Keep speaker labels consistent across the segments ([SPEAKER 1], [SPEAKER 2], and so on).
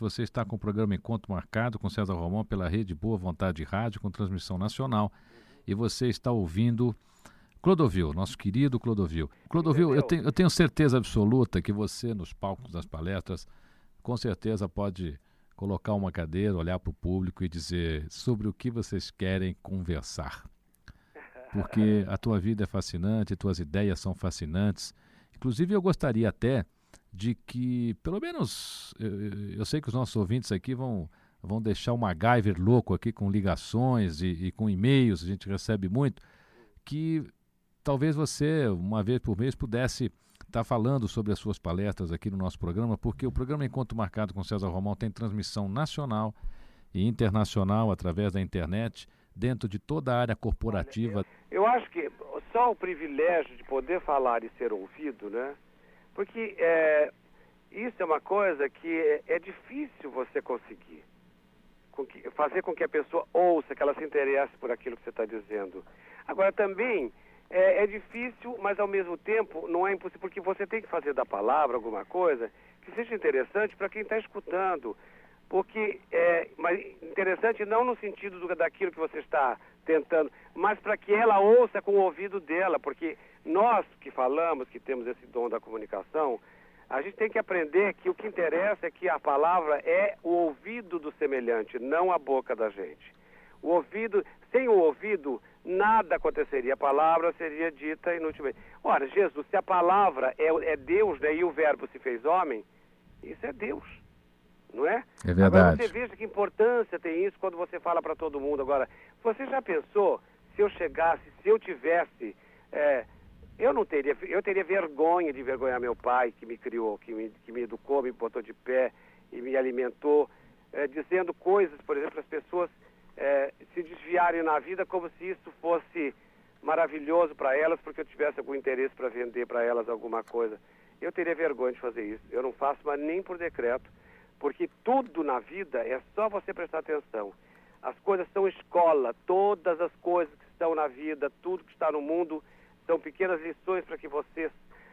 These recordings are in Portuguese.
[SPEAKER 1] Você está com o programa Encontro Marcado com César Romão pela rede Boa Vontade Rádio, com transmissão nacional. E você está ouvindo Clodovil, nosso querido Clodovil. Clodovil, eu tenho, eu tenho certeza absoluta que você, nos palcos das palestras, com certeza pode colocar uma cadeira, olhar para o público e dizer sobre o que vocês querem conversar. Porque a tua vida é fascinante, tuas ideias são fascinantes. Inclusive, eu gostaria até de que, pelo menos, eu, eu sei que os nossos ouvintes aqui vão, vão deixar o MacGyver louco aqui com ligações e, e com e-mails, a gente recebe muito, que talvez você, uma vez por mês, pudesse estar tá falando sobre as suas palestras aqui no nosso programa, porque o programa Encontro Marcado com César Romão tem transmissão nacional e internacional através da internet, dentro de toda a área corporativa.
[SPEAKER 2] Eu acho que só o privilégio de poder falar e ser ouvido, né? Porque é, isso é uma coisa que é, é difícil você conseguir. Com que, fazer com que a pessoa ouça, que ela se interesse por aquilo que você está dizendo. Agora, também é, é, difícil, mas ao mesmo tempo não é impossível, porque você tem que fazer da palavra alguma coisa que seja interessante para quem está escutando. Porque é mas interessante não no sentido do, daquilo que você está tentando, mas para que ela ouça com o ouvido dela, porque nós que falamos, que temos esse dom da comunicação, a gente tem que aprender que o que interessa é que a palavra é o ouvido do semelhante, não a boca da gente. O ouvido, sem o ouvido, nada aconteceria. A palavra seria dita inutilmente. Ora, Jesus, se a palavra é, é Deus né, e o verbo se fez homem, isso é Deus. Não é?
[SPEAKER 1] É verdade. Agora
[SPEAKER 2] você veja que importância tem isso quando você fala para todo mundo. Agora, você já pensou se eu chegasse, se eu tivesse eu não teria, eu teria vergonha de vergonhar meu pai que me criou, que me, que me educou, me botou de pé e me alimentou, é, dizendo coisas, por exemplo, as pessoas é, se desviarem na vida como se isso fosse maravilhoso para elas, porque eu tivesse algum interesse para vender para elas alguma coisa. Eu teria vergonha de fazer isso. Eu não faço, mas nem por decreto, porque tudo na vida é só você prestar atenção. As coisas são escola, todas as coisas que estão na vida, tudo que está no mundo são pequenas lições para que você,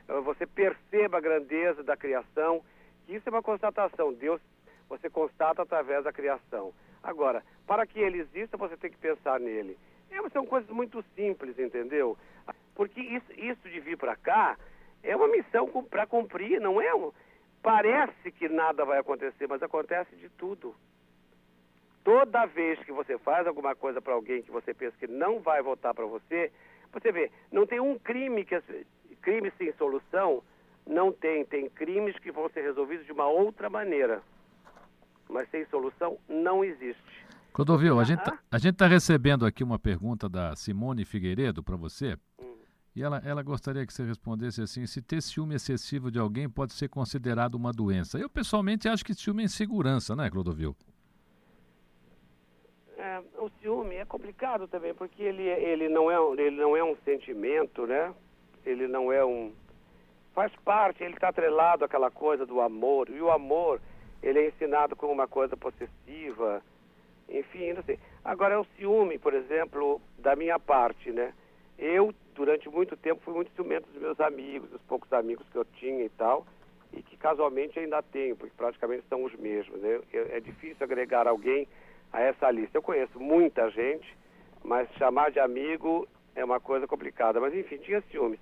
[SPEAKER 2] eh, você perceba a grandeza da criação, isso é uma constatação. Deus, você constata através da criação. Agora, para que ele exista, você tem que pensar nele. É, são coisas muito simples, entendeu? Porque isso, isso de vir para cá é uma missão para cumprir, não é um... Parece que nada vai acontecer, mas acontece de tudo. Toda vez que você faz alguma coisa para alguém que você pensa que não vai voltar para você, você vê, não tem um crime que crime sem solução, não tem. Tem crimes que vão ser resolvidos de uma outra maneira. Mas sem solução não existe.
[SPEAKER 1] Clodovil, a gente tá, a gente está recebendo aqui uma pergunta da Simone Figueiredo para você. Hum. E ela, ela gostaria que você respondesse assim: se ter ciúme excessivo de alguém pode ser considerado uma doença. Eu pessoalmente acho que ciúme é insegurança, né, Clodovil?
[SPEAKER 2] É, o ciúme é complicado também, porque ele, ele, não é, ele não é um sentimento, né? Ele não é um. Faz parte, ele está atrelado àquela coisa do amor. E o amor, ele é ensinado como uma coisa possessiva. Enfim, não sei. Agora, é o ciúme, por exemplo, da minha parte, né? Eu, durante muito tempo, fui muito ciumento dos meus amigos, dos poucos amigos que eu tinha e tal, e que casualmente ainda tenho, porque praticamente são os mesmos. Né? É difícil agregar alguém a essa lista. Eu conheço muita gente, mas chamar de amigo é uma coisa complicada. Mas enfim, tinha ciúmes.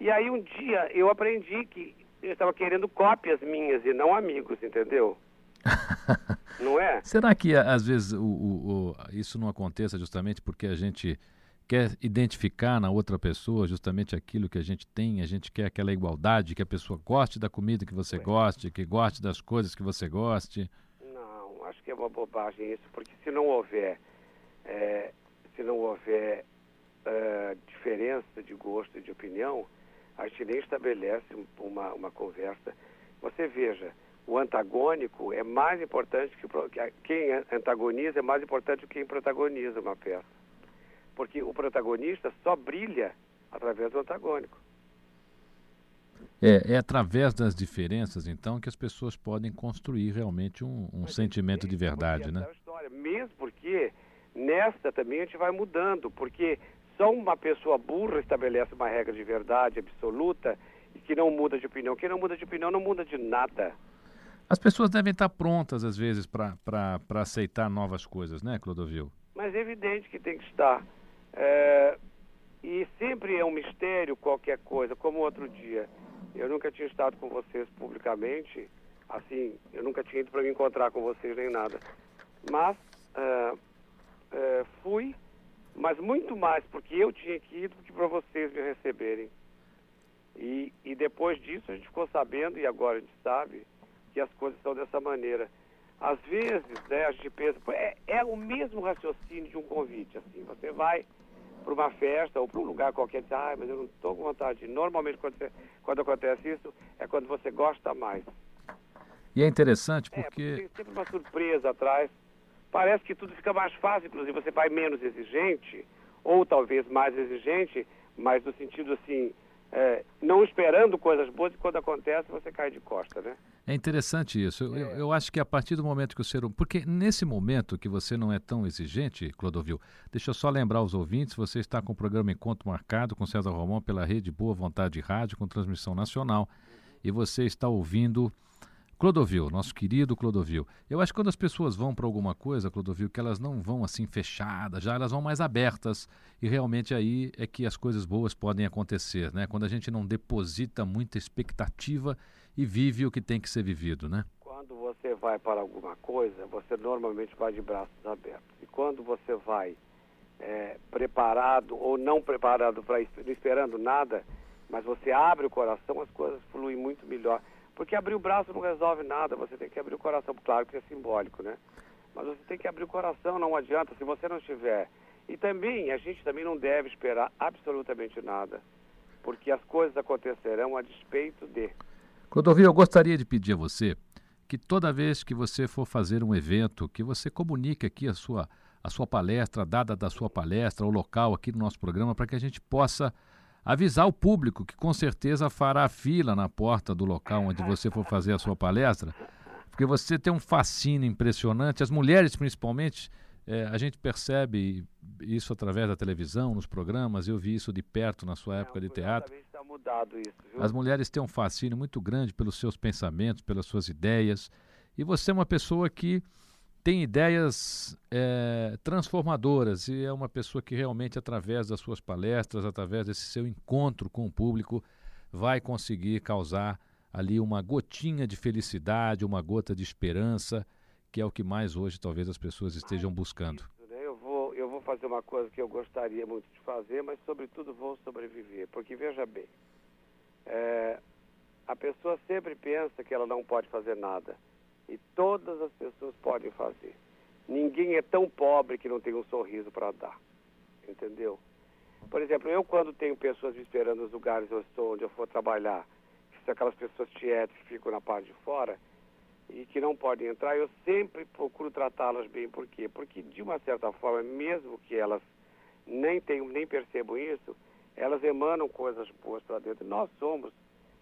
[SPEAKER 2] E aí um dia eu aprendi que eu estava querendo cópias minhas e não amigos, entendeu? não é?
[SPEAKER 1] Será que às vezes o, o, o, isso não aconteça justamente porque a gente quer identificar na outra pessoa justamente aquilo que a gente tem, a gente quer aquela igualdade, que a pessoa goste da comida que você é. goste, que goste das coisas que você goste?
[SPEAKER 2] É uma bobagem isso, porque se não houver, é, se não houver é, diferença de gosto e de opinião, a gente nem estabelece uma, uma conversa. Você veja, o antagônico é mais importante que, que quem antagoniza é mais importante que quem protagoniza uma peça. Porque o protagonista só brilha através do antagônico.
[SPEAKER 1] É, é através das diferenças, então, que as pessoas podem construir realmente um, um sentimento de verdade, né?
[SPEAKER 2] História, mesmo porque nesta também a gente vai mudando, porque só uma pessoa burra estabelece uma regra de verdade absoluta e que não muda de opinião. Quem não muda de opinião não muda de nada.
[SPEAKER 1] As pessoas devem estar prontas, às vezes, para aceitar novas coisas, né, Clodovil?
[SPEAKER 2] Mas é evidente que tem que estar. É, e sempre é um mistério qualquer coisa, como outro dia. Eu nunca tinha estado com vocês publicamente, assim, eu nunca tinha ido para me encontrar com vocês nem nada. Mas é, é, fui, mas muito mais porque eu tinha que ir do que para vocês me receberem. E, e depois disso a gente ficou sabendo, e agora a gente sabe, que as coisas são dessa maneira. Às vezes, né, a gente pensa, é, é o mesmo raciocínio de um convite, assim, você vai para uma festa ou para um lugar qualquer, diz, ah, mas eu não estou com vontade. Normalmente, quando, você, quando acontece isso, é quando você gosta mais.
[SPEAKER 1] E é interessante
[SPEAKER 2] porque... É,
[SPEAKER 1] porque
[SPEAKER 2] tem sempre uma surpresa atrás. Parece que tudo fica mais fácil, inclusive você vai menos exigente, ou talvez mais exigente, mas no sentido assim, é, não esperando coisas boas e quando acontece você cai de costa, né?
[SPEAKER 1] É interessante isso. Eu, é. eu, acho que a partir do momento que o ser humano. Porque nesse momento que você não é tão exigente, Clodovil, deixa eu só lembrar aos ouvintes: você está com o programa Encontro Marcado com César Romão pela rede Boa Vontade Rádio, com transmissão nacional. E você está ouvindo Clodovil, nosso querido Clodovil. Eu acho que quando as pessoas vão para alguma coisa, Clodovil, que elas não vão assim fechadas, já elas vão mais abertas e realmente aí é que as coisas boas podem acontecer, né? Quando a gente não deposita muita expectativa e vive o que tem que ser vivido, né?
[SPEAKER 2] Quando você vai para alguma coisa, você normalmente vai de braços abertos. E quando você vai é, preparado ou não preparado para não esperando nada, mas você abre o coração, as coisas fluem muito melhor. Porque abrir o braço não resolve nada, você tem que abrir o coração. Claro que é simbólico, né? Mas você tem que abrir o coração, não adianta se você não estiver. E também, a gente também não deve esperar absolutamente nada, porque as coisas acontecerão a despeito de.
[SPEAKER 1] Clodovil, eu gostaria de pedir a você que toda vez que você for fazer um evento, que você comunique aqui a sua, a sua palestra, a da sua palestra, o local aqui no nosso programa, para que a gente possa avisar o público que com certeza fará fila na porta do local onde você for fazer a sua palestra, porque você tem um fascínio impressionante, as mulheres principalmente, é, a gente percebe isso através da televisão, nos programas, eu vi isso de perto na sua época de teatro.
[SPEAKER 2] Tá mudado isso, viu?
[SPEAKER 1] As mulheres têm um fascínio muito grande pelos seus pensamentos, pelas suas ideias, e você é uma pessoa que tem ideias é, transformadoras e é uma pessoa que realmente, através das suas palestras, através desse seu encontro com o público, vai conseguir causar ali uma gotinha de felicidade, uma gota de esperança, que é o que mais hoje talvez as pessoas estejam buscando.
[SPEAKER 2] Né? Eu vou, eu vou fazer uma coisa que eu gostaria muito de fazer, mas sobretudo vou sobreviver, porque veja bem, é, a pessoa sempre pensa que ela não pode fazer nada. E todas as pessoas podem fazer. Ninguém é tão pobre que não tem um sorriso para dar. Entendeu? Por exemplo, eu quando tenho pessoas me esperando nos lugares onde eu estou, onde eu for trabalhar, que são aquelas pessoas tietes que ficam na parte de fora e que não podem entrar, eu sempre procuro tratá-las bem. Por quê? Porque, de uma certa forma, mesmo que elas nem tenham, nem percebam isso, elas emanam coisas boas para dentro. Nós somos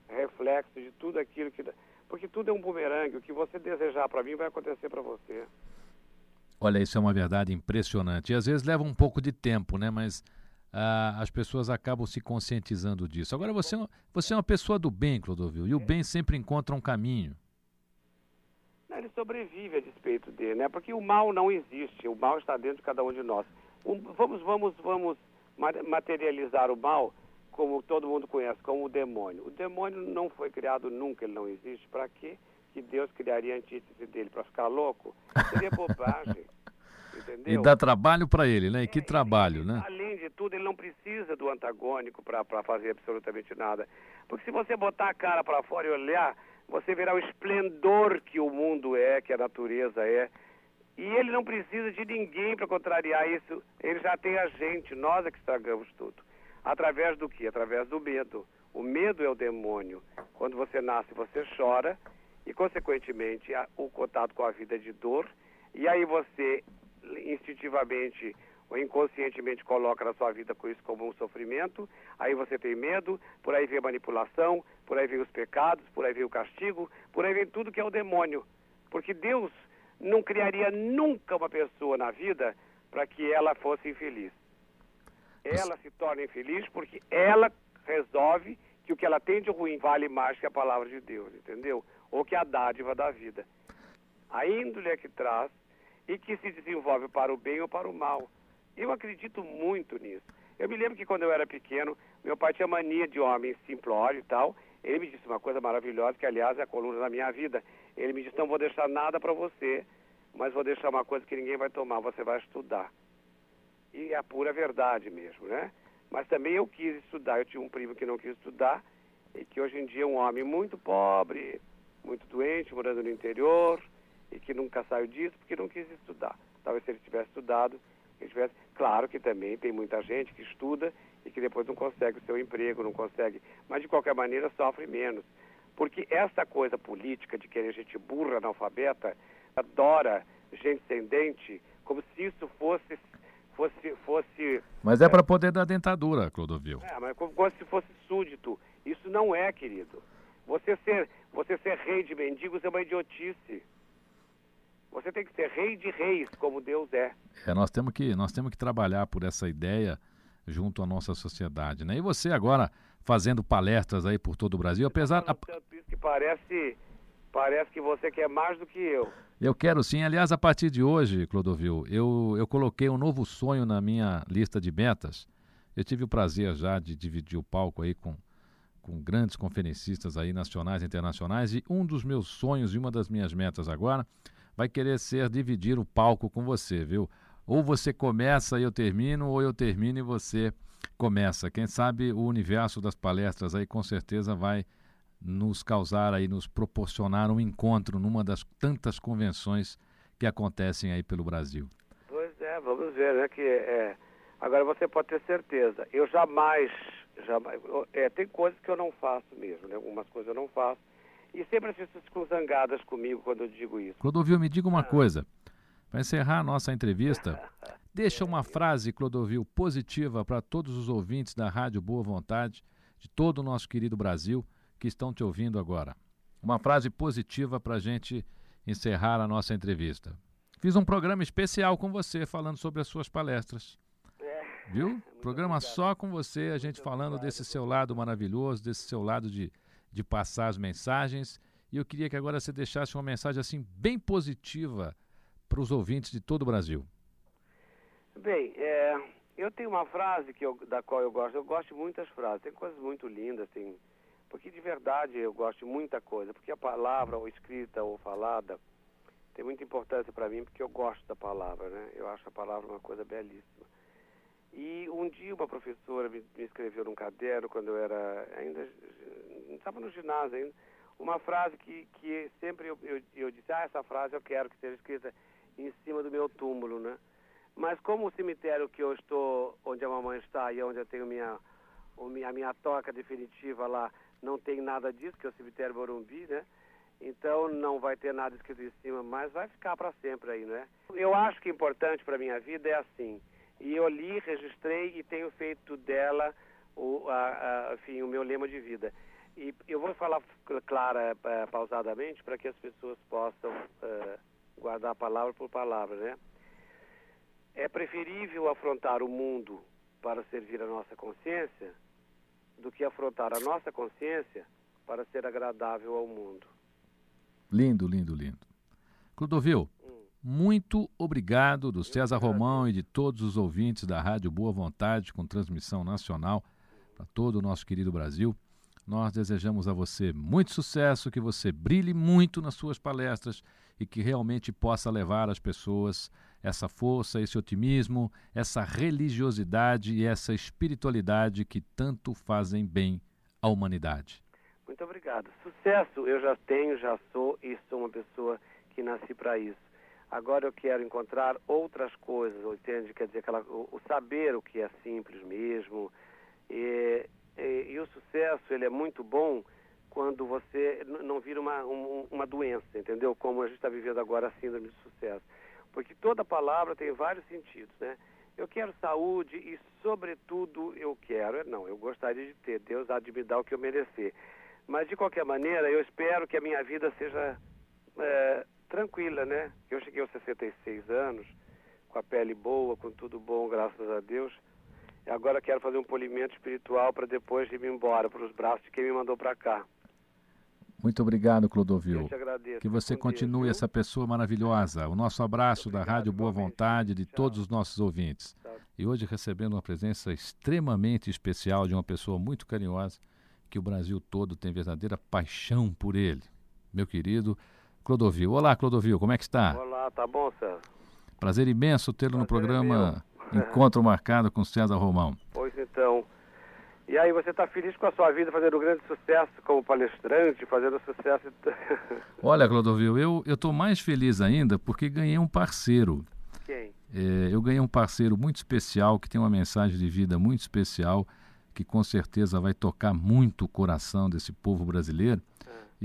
[SPEAKER 2] reflexo de tudo aquilo que porque tudo é um bumerangue. O que você desejar para mim vai acontecer para você.
[SPEAKER 1] Olha, isso é uma verdade impressionante. E às vezes leva um pouco de tempo, né? Mas ah, as pessoas acabam se conscientizando disso. Agora, você, é você é uma pessoa do bem, Clodovil, e o bem sempre encontra um caminho.
[SPEAKER 2] Ele sobrevive a despeito dele, né? Porque o mal não existe. O mal está dentro de cada um de nós. Um, vamos, vamos, vamos materializar o mal como todo mundo conhece, como o demônio. O demônio não foi criado nunca, ele não existe. Para quê? que Deus criaria a antítese dele? Para ficar louco? Seria bobagem. Entendeu?
[SPEAKER 1] E dá trabalho para ele, né? E que é, trabalho,
[SPEAKER 2] ele,
[SPEAKER 1] né?
[SPEAKER 2] Além de tudo, ele não precisa do antagônico para fazer absolutamente nada. Porque se você botar a cara para fora e olhar, você verá o esplendor que o mundo é, que a natureza é. E ele não precisa de ninguém para contrariar isso. Ele já tem a gente, nós é que estragamos tudo. Através do que? Através do medo. O medo é o demônio. Quando você nasce, você chora e, consequentemente, o contato com a vida é de dor. E aí você, instintivamente inconscientemente, coloca na sua vida com isso como um sofrimento. Aí você tem medo, por aí vem a manipulação, por aí vem os pecados, por aí vem o castigo, por aí vem tudo que é o demônio. Porque Deus não criaria nunca uma pessoa na vida para que ela fosse infeliz ela se torna infeliz porque ela resolve que o que ela tem de ruim vale mais que a palavra de Deus, entendeu? Ou que a dádiva da vida. A índole é que traz e que se desenvolve para o bem ou para o mal. Eu acredito muito nisso. Eu me lembro que quando eu era pequeno, meu pai tinha mania de homem simplório e tal. Ele me disse uma coisa maravilhosa, que aliás é a coluna da minha vida. Ele me disse, não vou deixar nada para você, mas vou deixar uma coisa que ninguém vai tomar, você vai estudar. E é a pura verdade mesmo, né? Mas também eu quis estudar. Eu tinha um primo que não quis estudar e que hoje em dia é um homem muito pobre, muito doente, morando no interior e que nunca saiu disso porque não quis estudar. Talvez se ele tivesse estudado. Claro que também tem muita gente que estuda e que depois não consegue o seu emprego, não consegue, mas de qualquer maneira sofre menos. Porque essa coisa política de querer gente burra, analfabeta, adora gente sem dente, como se isso fosse fosse fosse
[SPEAKER 1] Mas é, é para poder dar dentadura, Clodovil.
[SPEAKER 2] É, mas como, como se fosse súdito. Isso não é, querido. Você ser você ser rei de mendigos é uma idiotice. Você tem que ser rei de reis, como Deus é.
[SPEAKER 1] É, nós temos que nós temos que trabalhar por essa ideia junto à nossa sociedade, né? E você agora fazendo palestras aí por todo o Brasil, apesar
[SPEAKER 2] a... que parece parece que você quer mais do que eu.
[SPEAKER 1] Eu quero sim. Aliás, a partir de hoje, Clodovil, eu, eu coloquei um novo sonho na minha lista de metas. Eu tive o prazer já de dividir o palco aí com, com grandes conferencistas aí nacionais e internacionais e um dos meus sonhos e uma das minhas metas agora vai querer ser dividir o palco com você, viu? Ou você começa e eu termino, ou eu termino e você começa. Quem sabe o universo das palestras aí com certeza vai nos causar aí, nos proporcionar um encontro numa das tantas convenções que acontecem aí pelo Brasil.
[SPEAKER 2] Pois é, vamos ver, né? Que é, agora você pode ter certeza. Eu jamais, jamais, é, tem coisas que eu não faço mesmo, né? Algumas coisas eu não faço. E sempre as pessoas ficam zangadas comigo quando eu digo isso.
[SPEAKER 1] Clodovil, me diga uma ah. coisa. Para encerrar a nossa entrevista, deixa uma frase, Clodovil, positiva para todos os ouvintes da Rádio Boa Vontade, de todo o nosso querido Brasil, que estão te ouvindo agora. Uma frase positiva para a gente encerrar a nossa entrevista. Fiz um programa especial com você, falando sobre as suas palestras. É. Viu? Programa só com você, a gente falando desse seu lado maravilhoso, desse seu lado de, de passar as mensagens. E eu queria que agora você deixasse uma mensagem assim bem positiva para os ouvintes de todo o Brasil?
[SPEAKER 2] Bem, é, eu tenho uma frase que eu, da qual eu gosto. Eu gosto de muitas frases. Tem coisas muito lindas, tem porque de verdade eu gosto de muita coisa. Porque a palavra, ou escrita ou falada, tem muita importância para mim porque eu gosto da palavra, né? Eu acho a palavra uma coisa belíssima. E um dia uma professora me, me escreveu num caderno quando eu era ainda estava no ginásio ainda uma frase que, que sempre eu, eu, eu disse ah essa frase eu quero que seja escrita em cima do meu túmulo, né? Mas como o cemitério que eu estou, onde a mamãe está e onde eu tenho minha, a minha toca definitiva lá, não tem nada disso, que é o cemitério Morumbi, né? Então não vai ter nada escrito em cima, mas vai ficar para sempre aí, né? Eu acho que importante para minha vida é assim. E eu li, registrei e tenho feito dela o, a, a, enfim, o meu lema de vida. E eu vou falar clara, pausadamente, para que as pessoas possam uh, guardar palavra por palavra, né? É preferível afrontar o mundo para servir a nossa consciência do que afrontar a nossa consciência para ser agradável ao mundo.
[SPEAKER 1] Lindo, lindo, lindo. Clodovil. Muito obrigado do César Romão e de todos os ouvintes da Rádio Boa Vontade com transmissão nacional para todo o nosso querido Brasil. Nós desejamos a você muito sucesso, que você brilhe muito nas suas palestras e que realmente possa levar às pessoas essa força, esse otimismo, essa religiosidade e essa espiritualidade que tanto fazem bem à humanidade.
[SPEAKER 2] Muito obrigado. Sucesso eu já tenho, já sou e sou uma pessoa que nasci para isso. Agora eu quero encontrar outras coisas, entende? Quer dizer, aquela, o, o saber o que é simples mesmo. E, e, e, o sucesso ele é muito bom quando você não vira uma, um, uma doença, entendeu? Como a gente está vivendo agora a síndrome de sucesso. Porque toda palavra tem vários sentidos, né? Eu quero saúde e, sobretudo, eu quero, não, eu gostaria de ter, Deus há de me dar o que eu merecer. Mas, de qualquer maneira, eu espero que a minha vida seja é, tranquila, né? Eu cheguei aos 66 anos, com a pele boa, com tudo bom, graças a Deus. E agora quero fazer um polimento espiritual para depois ir embora para os braços de quem me mandou para cá.
[SPEAKER 1] Muito obrigado, Clodovil.
[SPEAKER 2] Eu te agradeço.
[SPEAKER 1] Que você continue Deus, essa pessoa maravilhosa. O nosso abraço da Rádio Boa Vontade de Tchau. todos os nossos ouvintes. Tchau. E hoje recebendo uma presença extremamente especial de uma pessoa muito carinhosa, que o Brasil todo tem verdadeira paixão por ele. Meu querido Clodovil. Olá, Clodovil, como é que está?
[SPEAKER 2] Olá, tá bom, César?
[SPEAKER 1] Prazer imenso tê-lo no programa é Encontro Marcado com César Romão.
[SPEAKER 2] Pois então. E aí, você está feliz com a sua vida, fazendo um grande sucesso como palestrante, fazendo sucesso.
[SPEAKER 1] Olha, Clodovil, eu estou mais feliz ainda porque ganhei um parceiro.
[SPEAKER 2] Quem?
[SPEAKER 1] É, eu ganhei um parceiro muito especial, que tem uma mensagem de vida muito especial, que com certeza vai tocar muito o coração desse povo brasileiro.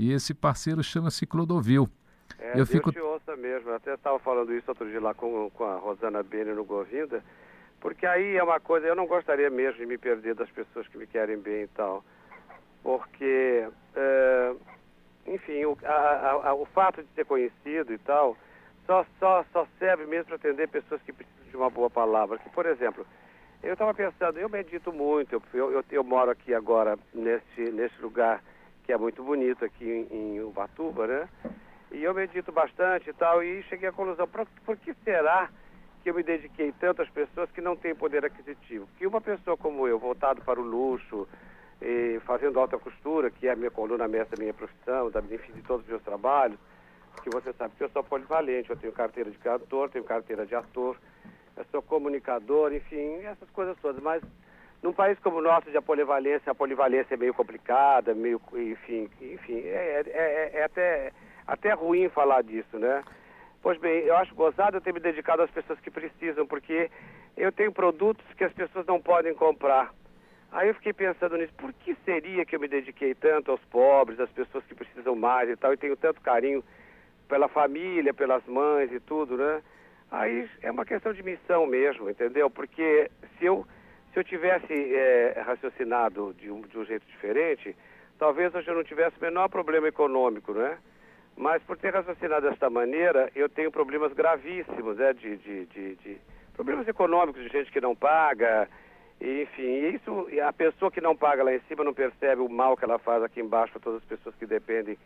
[SPEAKER 1] E esse parceiro chama-se Clodovil.
[SPEAKER 2] É, eu fico... te ouça mesmo. Eu até estava falando isso outro dia lá com, com a Rosana Bene no Govinda, porque aí é uma coisa, eu não gostaria mesmo de me perder das pessoas que me querem bem e tal. Porque, é, enfim, o, a, a, o fato de ser conhecido e tal, só, só, só serve mesmo para atender pessoas que precisam de uma boa palavra. Que, por exemplo, eu estava pensando, eu medito muito, eu, eu, eu, moro aqui agora nesse, nesse lugar que é muito bonito aqui em, em Ubatuba, né? E eu medito bastante e tal, e cheguei à conclusão, por, por que será que eu me dediquei tanto às pessoas que não têm poder aquisitivo? Que uma pessoa como eu, voltado para o luxo, fazendo alta costura, que é a minha coluna mestra minha profissão, da, enfim, de todos os meus trabalhos, que você sabe que eu sou polivalente, eu tenho carteira de cantor, tenho carteira de ator, eu sou comunicador, enfim, essas coisas todas, mas num país como o nosso, de a polivalência, a polivalência é meio complicada, meio, enfim, enfim, é, é, é, é até, até ruim falar disso, né? Pois bem, eu acho gozado eu ter me dedicado às pessoas que precisam, porque eu tenho produtos que as pessoas não podem comprar. Aí eu fiquei pensando nisso, por que seria que eu me dediquei tanto aos pobres, às pessoas que precisam mais e tal, e tenho tanto carinho pela família, pelas mães e tudo, né? Aí é uma questão de missão mesmo, entendeu? Porque se eu se eu tivesse é, raciocinado de um, de um jeito diferente, talvez hoje eu não tivesse o menor problema econômico, né? Mas por ter raciocinado desta maneira, eu tenho problemas gravíssimos, né? De, de, de, de problemas econômicos de gente que não paga, enfim, isso a pessoa que não paga lá em cima não percebe o mal que ela faz aqui embaixo para todas as pessoas que dependem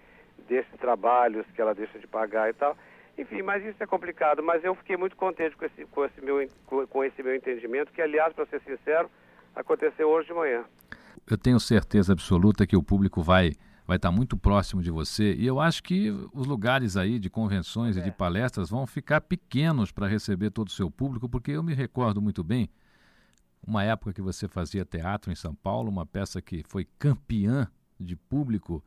[SPEAKER 2] desses trabalhos que ela deixa de pagar e tal. Enfim, mas isso é complicado. Mas eu fiquei muito contente com esse, com esse, meu, com esse meu entendimento, que, aliás, para ser sincero, aconteceu hoje de manhã.
[SPEAKER 1] Eu tenho certeza absoluta que o público vai vai estar muito próximo de você e eu acho que os lugares aí de convenções é. e de palestras vão ficar pequenos para receber todo o seu público, porque eu me recordo muito bem uma época que você fazia teatro em São Paulo, uma peça que foi campeã de público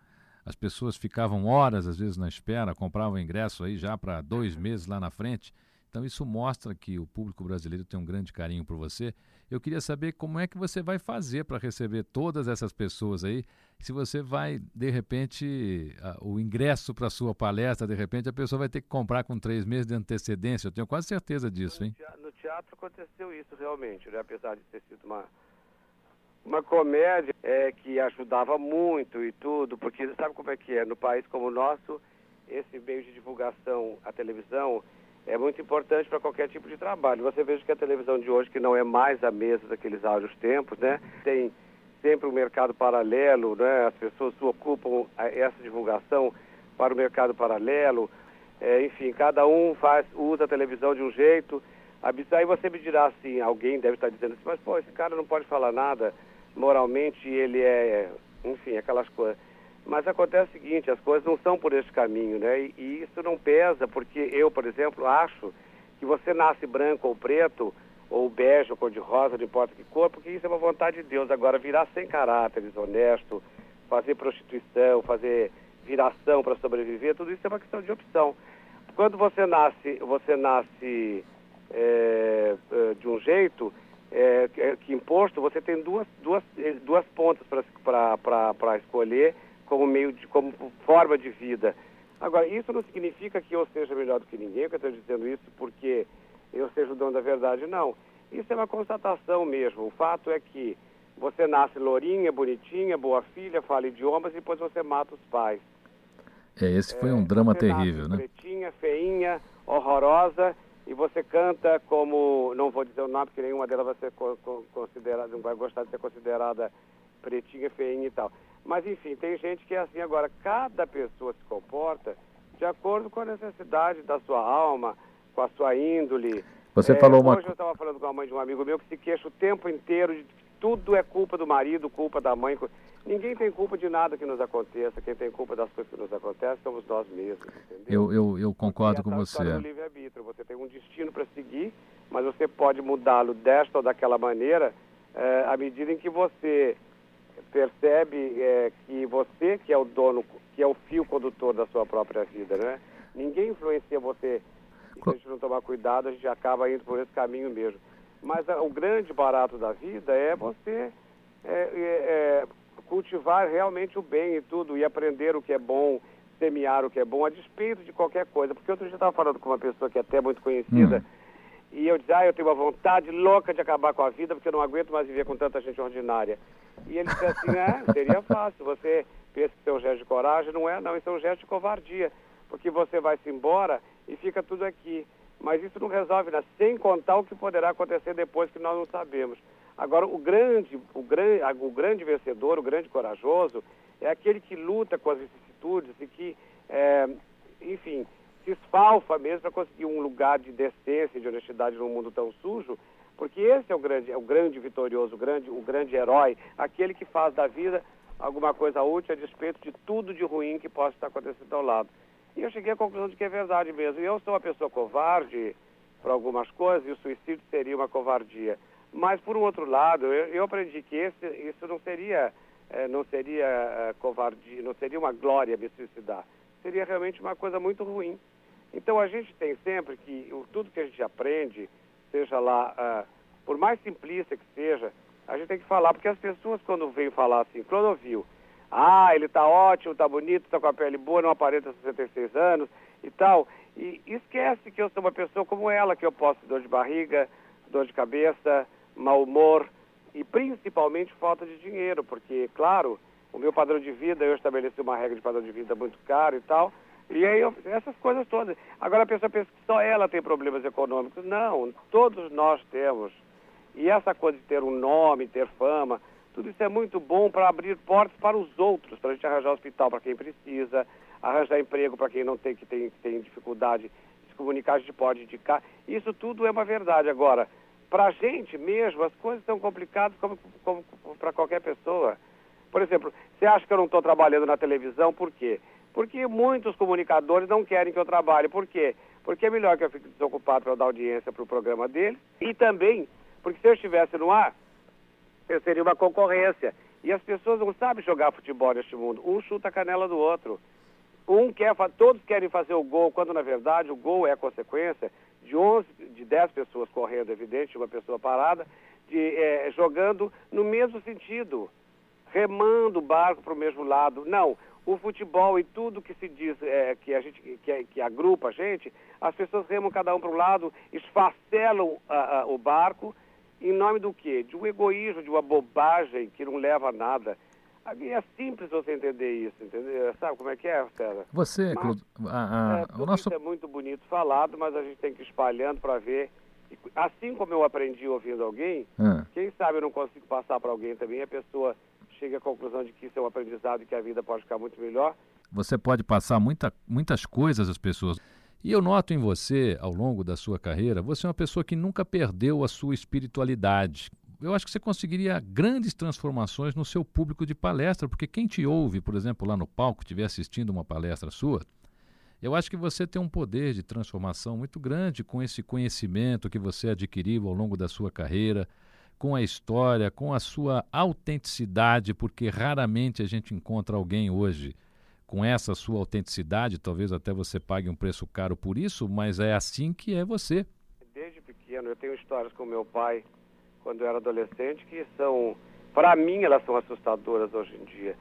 [SPEAKER 1] as pessoas ficavam horas, às vezes, na espera, compravam ingresso aí já para dois meses lá na frente. Então, isso mostra que o público brasileiro tem um grande carinho por você. Eu queria saber como é que você vai fazer para receber todas essas pessoas aí. Se você vai, de repente, a, o ingresso para a sua palestra, de repente, a pessoa vai ter que comprar com três meses de antecedência. Eu tenho quase certeza disso, hein?
[SPEAKER 2] No teatro aconteceu isso realmente, né? apesar de ter sido uma uma comédia é, que ajudava muito e tudo, porque sabe como é que é? No país como o nosso, esse meio de divulgação, a televisão, é muito importante para qualquer tipo de trabalho. Você veja que a televisão de hoje, que não é mais a mesa daqueles áureos tempos, né? Tem sempre um mercado paralelo, né? As pessoas ocupam essa divulgação para o mercado paralelo. É, enfim, cada um faz, usa a televisão de um jeito. Aí você me dirá assim, alguém deve estar dizendo assim, mas pô, esse cara não pode falar nada moralmente ele é, enfim, aquelas coisas. Mas acontece o seguinte, as coisas não são por esse caminho, né? E, e isso não pesa, porque eu, por exemplo, acho que você nasce branco ou preto, ou bege, ou cor-de-rosa, não importa que cor, porque isso é uma vontade de Deus. Agora, virar sem caráter, desonesto, fazer prostituição, fazer viração para sobreviver, tudo isso é uma questão de opção. Quando você nasce, você nasce é, de um jeito, é, é, que imposto, você tem duas, duas, eh, duas pontas para escolher como meio de, como forma de vida. Agora, isso não significa que eu seja melhor do que ninguém, que eu estou dizendo isso porque eu seja o dono da verdade, não. Isso é uma constatação mesmo. O fato é que você nasce lourinha, bonitinha, boa filha, fala idiomas e depois você mata os pais.
[SPEAKER 1] É, esse foi um é, drama terrível, né?
[SPEAKER 2] Pretinha, feinha, horrorosa e, você canta como, não vou dizer o nome, porque nenhuma delas vai ser considerada, não vai gostar de ser considerada pretinha, feinha e tal. Mas enfim, tem gente que é assim agora, cada pessoa se comporta de acordo com a necessidade da sua alma, com a sua índole.
[SPEAKER 1] Você é, falou uma
[SPEAKER 2] Hoje eu estava falando com a mãe de um amigo meu que se queixa o tempo inteiro de que tudo é culpa do marido, culpa da mãe. Ninguém tem culpa de nada que nos aconteça. Quem tem culpa das coisas que nos acontecem somos nós mesmos, entendeu?
[SPEAKER 1] Eu, eu, eu concordo com você.
[SPEAKER 2] É livre-arbítrio. Você tem um destino para seguir, mas você pode mudá-lo desta ou daquela maneira é, à medida em que você percebe é, que você que é o dono, que é o fio condutor da sua própria vida, né? Ninguém influencia você. E se a gente não tomar cuidado, a gente acaba indo por esse caminho mesmo. Mas a, o grande barato da vida é você é, é, é, cultivar realmente o bem e tudo, e aprender o que é bom, semear o que é bom, a despeito de qualquer coisa. Porque outro dia eu estava falando com uma pessoa que é até muito conhecida, hum. e eu dizia, ah, eu tenho uma vontade louca de acabar com a vida, porque eu não aguento mais viver com tanta gente ordinária. E ele disse assim, é, seria fácil, você pensa que isso é um gesto de coragem, não é, não, isso é um gesto de covardia, porque você vai-se embora e fica tudo aqui. Mas isso não resolve, né? sem contar o que poderá acontecer depois que nós não sabemos. Agora, o grande, o, grande, o grande vencedor, o grande corajoso, é aquele que luta com as vicissitudes e que, é, enfim, se esfalfa mesmo para conseguir um lugar de decência e de honestidade num mundo tão sujo, porque esse é o grande, é o grande vitorioso, o grande, o grande herói, aquele que faz da vida alguma coisa útil a despeito de tudo de ruim que possa estar acontecendo ao lado. E eu cheguei à conclusão de que é verdade mesmo. Eu sou uma pessoa covarde para algumas coisas e o suicídio seria uma covardia. Mas, por um outro lado, eu, eu aprendi que esse, isso não seria, eh, não seria eh, covardia, não seria uma glória me suicidar. Seria realmente uma coisa muito ruim. Então, a gente tem sempre que o, tudo que a gente aprende, seja lá, uh, por mais simplista que seja, a gente tem que falar, porque as pessoas, quando vêm falar assim, Clodovil, ah, ele está ótimo, está bonito, está com a pele boa, não aparenta 66 anos e tal. E esquece que eu sou uma pessoa como ela, que eu posso dor de barriga, dor de cabeça, mau humor e principalmente falta de dinheiro, porque, claro, o meu padrão de vida, eu estabeleci uma regra de padrão de vida muito caro e tal, e aí eu, essas coisas todas. Agora a pessoa pensa que só ela tem problemas econômicos. Não, todos nós temos. E essa coisa de ter um nome, ter fama, tudo isso é muito bom para abrir portas para os outros, para a gente arranjar hospital para quem precisa, arranjar emprego para quem não tem, que tem, que tem dificuldade de se comunicar, a gente pode indicar. Isso tudo é uma verdade. Agora, para a gente mesmo, as coisas são complicadas como, como para qualquer pessoa. Por exemplo, você acha que eu não estou trabalhando na televisão, por quê? Porque muitos comunicadores não querem que eu trabalhe. Por quê? Porque é melhor que eu fique desocupado para dar audiência para o programa deles. E também, porque se eu estivesse no ar, eu seria uma concorrência. E as pessoas não sabem jogar futebol neste mundo. Um chuta a canela do outro. Um quer, todos querem fazer o gol, quando na verdade o gol é a consequência de 11, de 10 pessoas correndo, evidente, uma pessoa parada, de, é, jogando no mesmo sentido, remando o barco para o mesmo lado. Não, o futebol e tudo que se diz é, que a gente que, que, agrupa a gente, as pessoas remam cada um para um lado, esfacelam a, a, o barco em nome do quê? De um egoísmo, de uma bobagem que não leva a nada. É simples você entender isso, entendeu? Sabe como é que é, César?
[SPEAKER 1] Você, mas, a, a,
[SPEAKER 2] é, o nosso... é muito bonito falado, mas a gente tem que ir espalhando para ver. Assim como eu aprendi ouvindo alguém, ah. quem sabe eu não consigo passar para alguém também, a pessoa chega à conclusão de que isso é um aprendizado e que a vida pode ficar muito melhor.
[SPEAKER 1] Você pode passar muita, muitas coisas às pessoas. E eu noto em você, ao longo da sua carreira, você é uma pessoa que nunca perdeu a sua espiritualidade. Eu acho que você conseguiria grandes transformações no seu público de palestra, porque quem te ouve, por exemplo, lá no palco, estiver assistindo uma palestra sua, eu acho que você tem um poder de transformação muito grande com esse conhecimento que você adquiriu ao longo da sua carreira, com a história, com a sua autenticidade, porque raramente a gente encontra alguém hoje com essa sua autenticidade, talvez até você pague um preço caro por isso, mas é assim que é você.
[SPEAKER 2] Desde pequeno, eu tenho histórias com meu pai, quando eu era adolescente, que são, para mim, elas são assustadoras hoje em dia.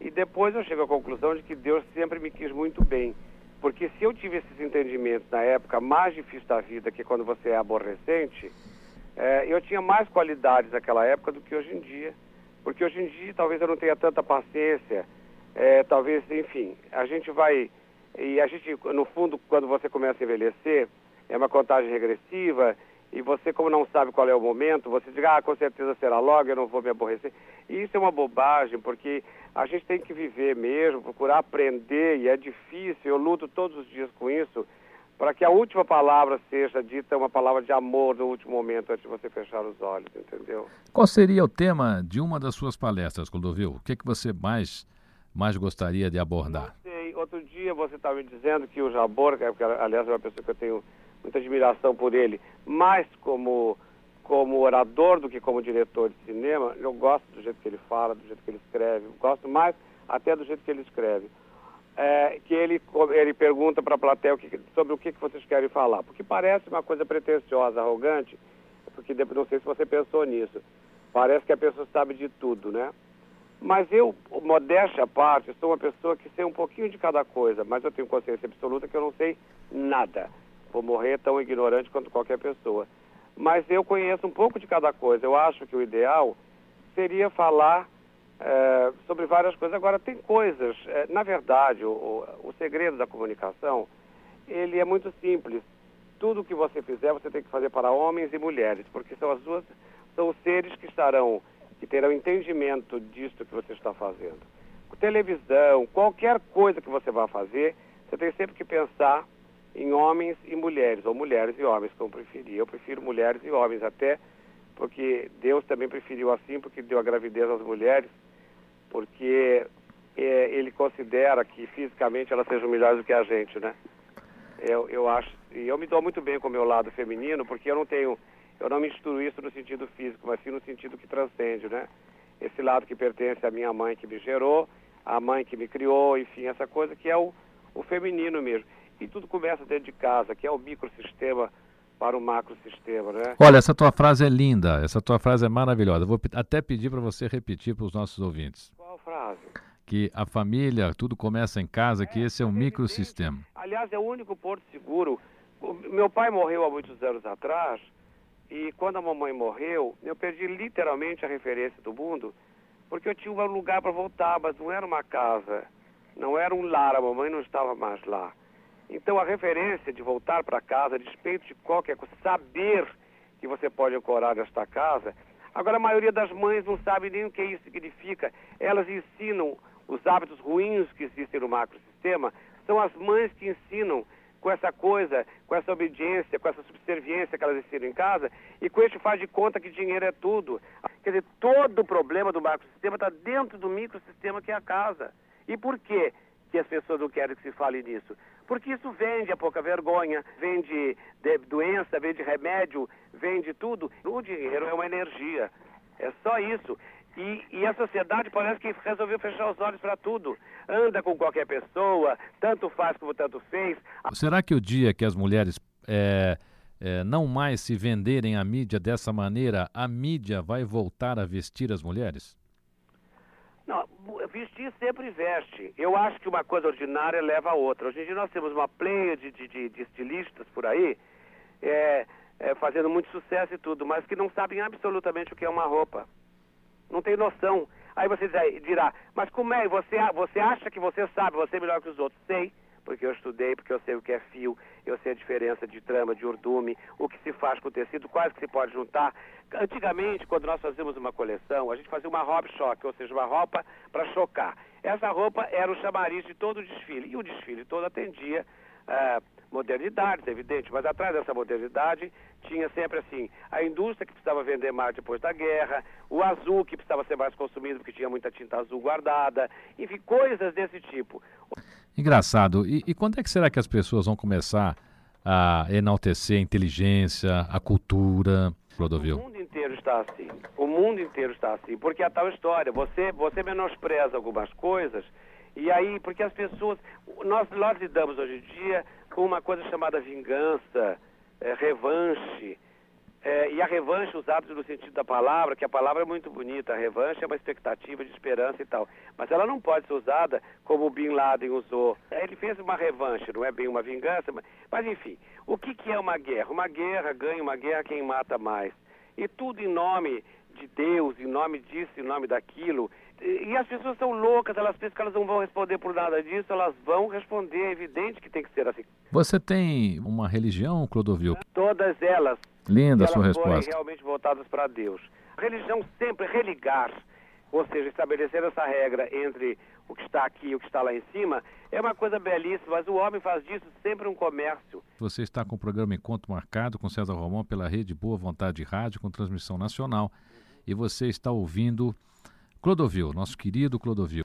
[SPEAKER 2] E depois eu chego à conclusão de que Deus sempre me quis muito bem. Porque se eu tive esses entendimentos na época mais difícil da vida, que é quando você é aborrecente, é, eu tinha mais qualidades naquela época do que hoje em dia. Porque hoje em dia talvez eu não tenha tanta paciência é, talvez, enfim, a gente vai. E a gente, no fundo, quando você começa a envelhecer, é uma contagem regressiva, e você, como não sabe qual é o momento, você diz, ah, com certeza será logo, eu não vou me aborrecer. E isso é uma bobagem, porque a gente tem que viver mesmo, procurar aprender, e é difícil, eu luto todos os dias com isso, para que a última palavra seja dita uma palavra de amor no último momento, antes de você fechar os olhos, entendeu?
[SPEAKER 1] Qual seria o tema de uma das suas palestras, Clodovil? O que, é que você mais, mais gostaria de abordar?
[SPEAKER 2] Não sei, outro dia você estava me dizendo que o Jabor, que aliás é uma pessoa que eu tenho muita admiração por ele, mais como, como orador do que como diretor de cinema. Eu gosto do jeito que ele fala, do jeito que ele escreve, gosto mais até do jeito que ele escreve. É, que ele, ele pergunta para a plateia o que, sobre o que, que vocês querem falar, porque parece uma coisa pretensiosa, arrogante, porque não sei se você pensou nisso. Parece que a pessoa sabe de tudo, né? Mas eu, modéstia à parte, sou uma pessoa que sei um pouquinho de cada coisa, mas eu tenho consciência absoluta que eu não sei nada. Vou morrer tão ignorante quanto qualquer pessoa. Mas eu conheço um pouco de cada coisa. Eu acho que o ideal seria falar é, sobre várias coisas. Agora, tem coisas, é, na verdade, o, o, o segredo da comunicação, ele é muito simples. Tudo que você fizer, você tem que fazer para homens e mulheres, porque são as duas, são os seres que estarão, que terão entendimento disso que você está fazendo. Televisão, qualquer coisa que você vá fazer, você tem sempre que pensar em homens e mulheres, ou mulheres e homens, como preferir. Eu prefiro mulheres e homens, até porque Deus também preferiu assim, porque deu a gravidez às mulheres, porque é, ele considera que fisicamente elas sejam melhores do que a gente, né? Eu, eu acho, e eu me dou muito bem com o meu lado feminino, porque eu não tenho, eu não misturo isso no sentido físico, mas sim no sentido que transcende, né? Esse lado que pertence à minha mãe que me gerou, à mãe que me criou, enfim, essa coisa que é o, o feminino mesmo. E tudo começa dentro de casa, que é o microsistema para o macrosistema, né?
[SPEAKER 1] Olha, essa tua frase é linda, essa tua frase é maravilhosa. Vou até pedir para você repetir para os nossos ouvintes.
[SPEAKER 2] Qual frase?
[SPEAKER 1] Que a família, tudo começa em casa, é, que esse é um microsistema.
[SPEAKER 2] Aliás, é o único porto seguro. Meu pai morreu há muitos anos atrás, e quando a mamãe morreu, eu perdi literalmente a referência do mundo, porque eu tinha um lugar para voltar, mas não era uma casa, não era um lar, a mamãe não estava mais lá. Então, a referência de voltar para casa, a despeito de qualquer coisa, saber que você pode ancorar nesta casa. Agora, a maioria das mães não sabe nem o que isso significa. Elas ensinam os hábitos ruins que existem no macrosistema. São as mães que ensinam com essa coisa, com essa obediência, com essa subserviência que elas ensinam em casa, e com este faz de conta que dinheiro é tudo. Quer dizer, todo o problema do macrosistema está dentro do microsistema que é a casa. E por quê? que as pessoas não querem que se fale nisso. Porque isso vende a pouca vergonha, vende doença, vende remédio, vende tudo. O dinheiro é uma energia. É só isso. E, e, a sociedade parece que resolveu fechar os olhos para tudo. Anda com qualquer pessoa, tanto faz como tanto fez.
[SPEAKER 1] Será que o dia que as mulheres é, é, não mais se venderem à mídia dessa maneira, a mídia vai voltar a vestir as mulheres?
[SPEAKER 2] Vestir sempre veste. Eu acho que uma coisa ordinária leva a outra. Hoje em dia nós temos uma pleia de, de, de, de estilistas por aí, é, é, fazendo muito sucesso e tudo, mas que não sabem absolutamente o que é uma roupa. Não tem noção. Aí você dirá, mas como é? Você, você acha que você sabe, você é melhor que os outros? Sei porque eu estudei, porque eu sei o que é fio, eu sei a diferença de trama, de urdume, o que se faz com o tecido, quais que se pode juntar. Antigamente, quando nós fazíamos uma coleção, a gente fazia uma roupa choque, ou seja, uma roupa para chocar. Essa roupa era o chamariz de todo o desfile, e o desfile todo atendia uh, modernidades, evidente, mas atrás dessa modernidade tinha sempre assim, a indústria que precisava vender mais depois da guerra, o azul que precisava ser mais consumido porque tinha muita tinta azul guardada, enfim, coisas desse tipo.
[SPEAKER 1] Engraçado. E, e quando é que será que as pessoas vão começar a enaltecer a inteligência, a cultura, Clodovil?
[SPEAKER 2] O mundo inteiro está assim. O mundo inteiro está assim. Porque é a tal história, você, você menospreza algumas coisas, e aí, porque as pessoas. Nós, nós lidamos hoje em dia com uma coisa chamada vingança, é, revanche. É, e a revanche usada no sentido da palavra, que a palavra é muito bonita, a revanche é uma expectativa de esperança e tal. Mas ela não pode ser usada como o Bin Laden usou. Ele fez uma revanche, não é bem uma vingança, mas, mas enfim. O que, que é uma guerra? Uma guerra ganha uma guerra quem mata mais. E tudo em nome de Deus, em nome disso, em nome daquilo, e as pessoas são loucas, elas pensam que elas não vão responder por nada disso, elas vão responder, é evidente que tem que ser assim.
[SPEAKER 1] Você tem uma religião, Clodovil?
[SPEAKER 2] Todas elas.
[SPEAKER 1] Linda a sua resposta.
[SPEAKER 2] realmente voltadas para Deus. A religião sempre religar, ou seja, estabelecer essa regra entre o que está aqui e o que está lá em cima, é uma coisa belíssima, mas o homem faz disso sempre um comércio.
[SPEAKER 1] Você está com o programa Encontro Marcado com César Romão pela Rede Boa Vontade Rádio com transmissão nacional e você está ouvindo Clodovil, nosso querido Clodovil.